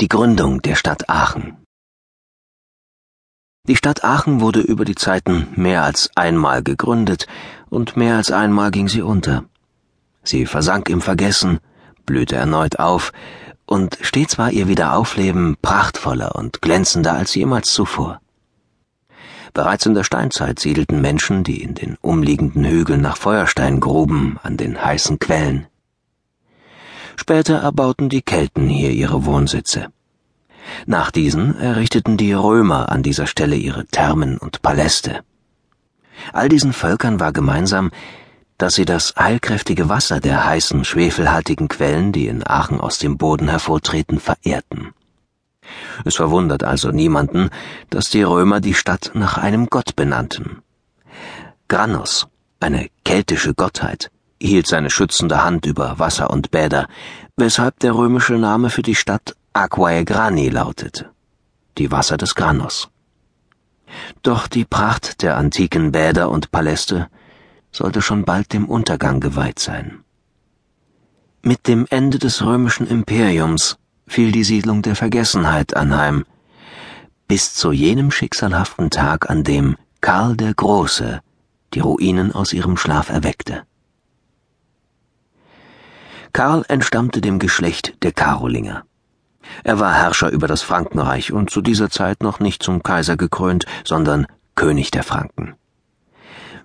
Die Gründung der Stadt Aachen. Die Stadt Aachen wurde über die Zeiten mehr als einmal gegründet und mehr als einmal ging sie unter. Sie versank im Vergessen, blühte erneut auf, und stets war ihr Wiederaufleben prachtvoller und glänzender als jemals zuvor. Bereits in der Steinzeit siedelten Menschen, die in den umliegenden Hügeln nach Feuerstein gruben, an den heißen Quellen. Später erbauten die Kelten hier ihre Wohnsitze. Nach diesen errichteten die Römer an dieser Stelle ihre Thermen und Paläste. All diesen Völkern war gemeinsam, dass sie das heilkräftige Wasser der heißen, schwefelhaltigen Quellen, die in Aachen aus dem Boden hervortreten, verehrten. Es verwundert also niemanden, dass die Römer die Stadt nach einem Gott benannten. Granos, eine keltische Gottheit, hielt seine schützende Hand über Wasser und Bäder, weshalb der römische Name für die Stadt Aquae Grani lautete, die Wasser des Granos. Doch die Pracht der antiken Bäder und Paläste sollte schon bald dem Untergang geweiht sein. Mit dem Ende des römischen Imperiums fiel die Siedlung der Vergessenheit anheim, bis zu jenem schicksalhaften Tag, an dem Karl der Große die Ruinen aus ihrem Schlaf erweckte. Karl entstammte dem Geschlecht der Karolinger. Er war Herrscher über das Frankenreich und zu dieser Zeit noch nicht zum Kaiser gekrönt, sondern König der Franken.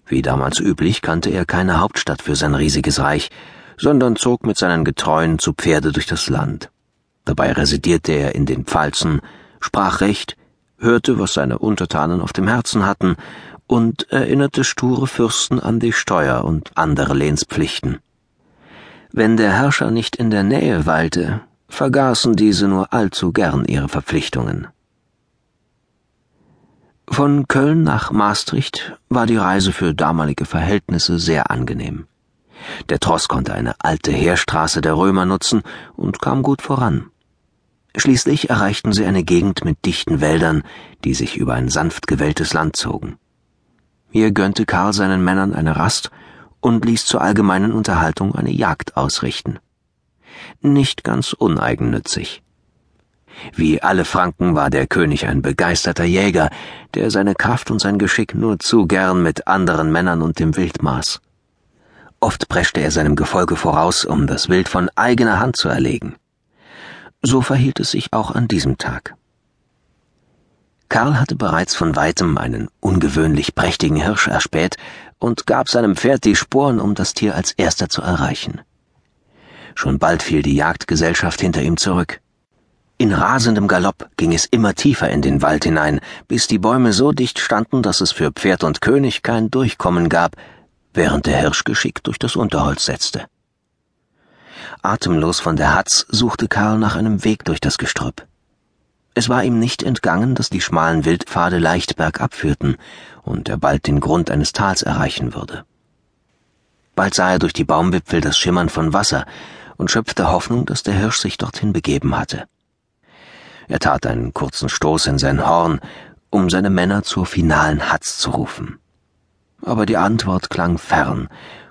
Wie damals üblich kannte er keine Hauptstadt für sein riesiges Reich, sondern zog mit seinen Getreuen zu Pferde durch das Land. Dabei residierte er in den Pfalzen, sprach Recht, hörte, was seine Untertanen auf dem Herzen hatten, und erinnerte sture Fürsten an die Steuer und andere Lehnspflichten. Wenn der Herrscher nicht in der Nähe weilte, vergaßen diese nur allzu gern ihre Verpflichtungen. Von Köln nach Maastricht war die Reise für damalige Verhältnisse sehr angenehm. Der Tross konnte eine alte Heerstraße der Römer nutzen und kam gut voran. Schließlich erreichten sie eine Gegend mit dichten Wäldern, die sich über ein sanft gewelltes Land zogen. Hier gönnte Karl seinen Männern eine Rast und ließ zur allgemeinen Unterhaltung eine Jagd ausrichten. Nicht ganz uneigennützig. Wie alle Franken war der König ein begeisterter Jäger, der seine Kraft und sein Geschick nur zu gern mit anderen Männern und dem Wild maß. Oft preschte er seinem Gefolge voraus, um das Wild von eigener Hand zu erlegen. So verhielt es sich auch an diesem Tag. Karl hatte bereits von weitem einen ungewöhnlich prächtigen Hirsch erspäht und gab seinem Pferd die Sporen, um das Tier als erster zu erreichen. Schon bald fiel die Jagdgesellschaft hinter ihm zurück. In rasendem Galopp ging es immer tiefer in den Wald hinein, bis die Bäume so dicht standen, dass es für Pferd und König kein Durchkommen gab, während der Hirsch geschickt durch das Unterholz setzte. Atemlos von der Hatz suchte Karl nach einem Weg durch das Gestrüpp. Es war ihm nicht entgangen, dass die schmalen Wildpfade leicht bergab führten und er bald den Grund eines Tals erreichen würde. Bald sah er durch die Baumwipfel das Schimmern von Wasser und schöpfte Hoffnung, dass der Hirsch sich dorthin begeben hatte. Er tat einen kurzen Stoß in sein Horn, um seine Männer zur finalen Hatz zu rufen. Aber die Antwort klang fern,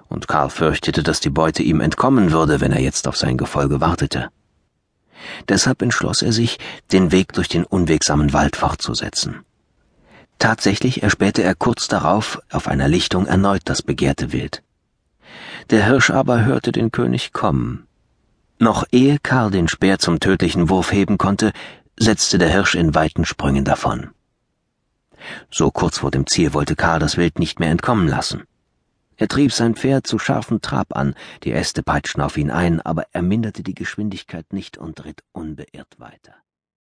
und Karl fürchtete, dass die Beute ihm entkommen würde, wenn er jetzt auf sein Gefolge wartete. Deshalb entschloss er sich, den Weg durch den unwegsamen Wald fortzusetzen. Tatsächlich erspähte er kurz darauf auf einer Lichtung erneut das begehrte Wild. Der Hirsch aber hörte den König kommen. Noch ehe Karl den Speer zum tödlichen Wurf heben konnte, setzte der Hirsch in weiten Sprüngen davon. So kurz vor dem Ziel wollte Karl das Wild nicht mehr entkommen lassen. Er trieb sein Pferd zu scharfem Trab an, die Äste peitschten auf ihn ein, aber er minderte die Geschwindigkeit nicht und ritt unbeirrt weiter.